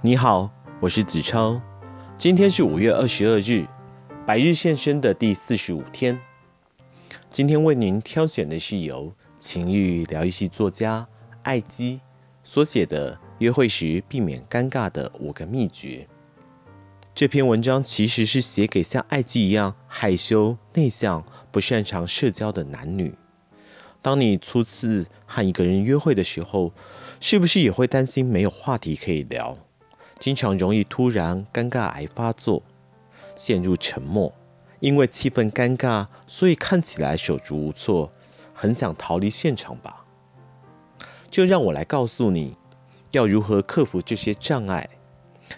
你好，我是子超。今天是五月二十二日，百日献身的第四十五天。今天为您挑选的是由情欲疗愈系作家艾姬所写的《约会时避免尴尬的五个秘诀》。这篇文章其实是写给像艾姬一样害羞、内向、不擅长社交的男女。当你初次和一个人约会的时候，是不是也会担心没有话题可以聊？经常容易突然尴尬癌发作，陷入沉默，因为气氛尴尬，所以看起来手足无措，很想逃离现场吧？就让我来告诉你，要如何克服这些障碍，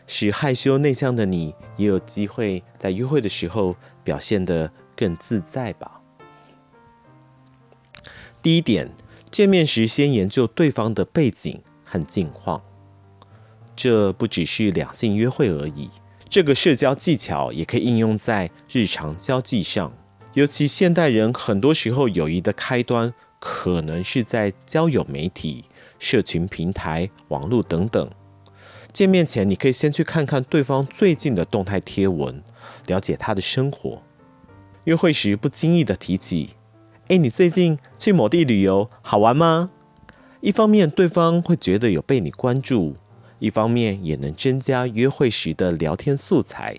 使害羞内向的你也有机会在约会的时候表现得更自在吧。第一点，见面时先研究对方的背景和近况。这不只是两性约会而已，这个社交技巧也可以应用在日常交际上。尤其现代人很多时候友谊的开端，可能是在交友媒体、社群平台、网络等等。见面前，你可以先去看看对方最近的动态贴文，了解他的生活。约会时不经意的提起：“哎，你最近去某地旅游，好玩吗？”一方面，对方会觉得有被你关注。一方面也能增加约会时的聊天素材。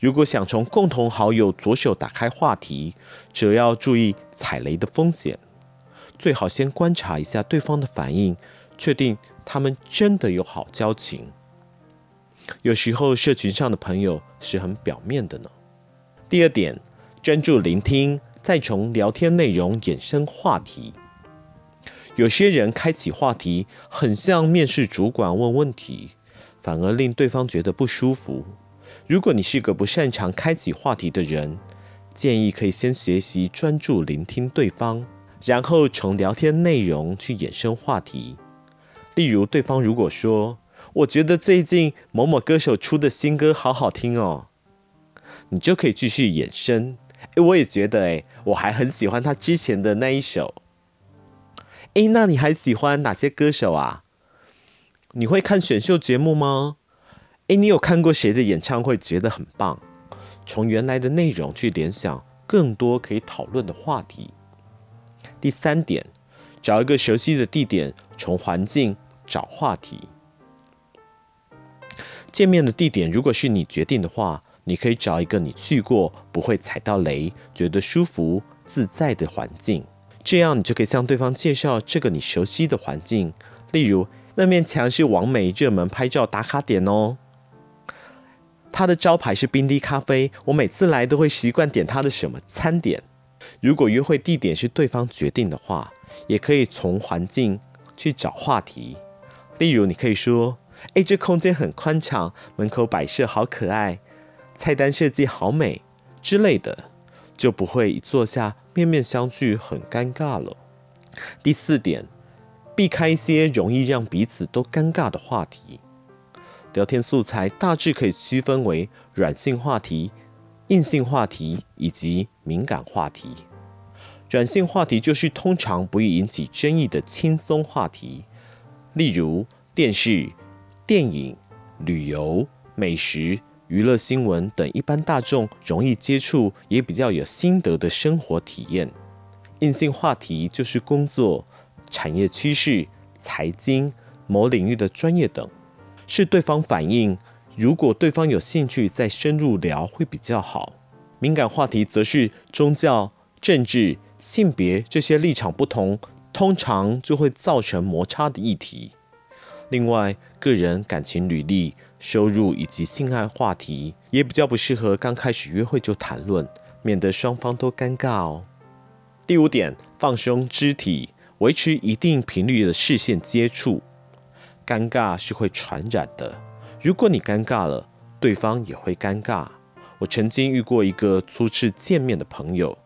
如果想从共同好友着手打开话题，则要注意踩雷的风险。最好先观察一下对方的反应，确定他们真的有好交情。有时候社群上的朋友是很表面的呢。第二点，专注聆听，再从聊天内容衍生话题。有些人开启话题，很像面试主管问问题，反而令对方觉得不舒服。如果你是个不擅长开启话题的人，建议可以先学习专注聆听对方，然后从聊天内容去衍生话题。例如，对方如果说：“我觉得最近某某歌手出的新歌好好听哦”，你就可以继续衍生。诶，我也觉得，诶，我还很喜欢他之前的那一首。哎，那你还喜欢哪些歌手啊？你会看选秀节目吗？哎，你有看过谁的演唱会觉得很棒？从原来的内容去联想更多可以讨论的话题。第三点，找一个熟悉的地点，从环境找话题。见面的地点如果是你决定的话，你可以找一个你去过、不会踩到雷、觉得舒服自在的环境。这样你就可以向对方介绍这个你熟悉的环境，例如那面墙是网美热门拍照打卡点哦。它的招牌是冰滴咖啡，我每次来都会习惯点它的什么餐点。如果约会地点是对方决定的话，也可以从环境去找话题，例如你可以说：“哎，这空间很宽敞，门口摆设好可爱，菜单设计好美之类的。”就不会一坐下面面相觑，很尴尬了。第四点，避开一些容易让彼此都尴尬的话题。聊天素材大致可以区分为软性话题、硬性话题以及敏感话题。软性话题就是通常不易引起争议的轻松话题，例如电视、电影、旅游、美食。娱乐新闻等一般大众容易接触，也比较有心得的生活体验。硬性话题就是工作、产业趋势、财经、某领域的专业等，是对方反应。如果对方有兴趣，再深入聊会比较好。敏感话题则是宗教、政治、性别这些立场不同，通常就会造成摩擦的议题。另外，个人感情履历。收入以及性爱话题也比较不适合刚开始约会就谈论，免得双方都尴尬哦。第五点，放松肢体，维持一定频率的视线接触。尴尬是会传染的，如果你尴尬了，对方也会尴尬。我曾经遇过一个初次见面的朋友，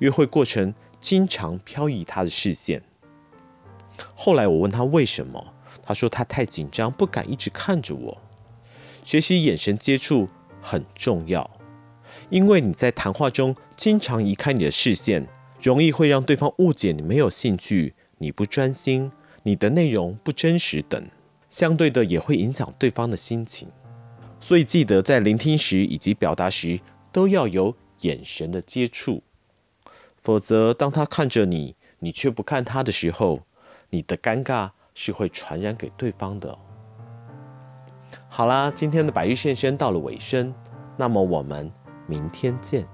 约会过程经常飘移他的视线。后来我问他为什么，他说他太紧张，不敢一直看着我。学习眼神接触很重要，因为你在谈话中经常移开你的视线，容易会让对方误解你没有兴趣、你不专心、你的内容不真实等。相对的也会影响对方的心情。所以记得在聆听时以及表达时都要有眼神的接触，否则当他看着你，你却不看他的时候，你的尴尬是会传染给对方的。好啦，今天的白日现身到了尾声，那么我们明天见。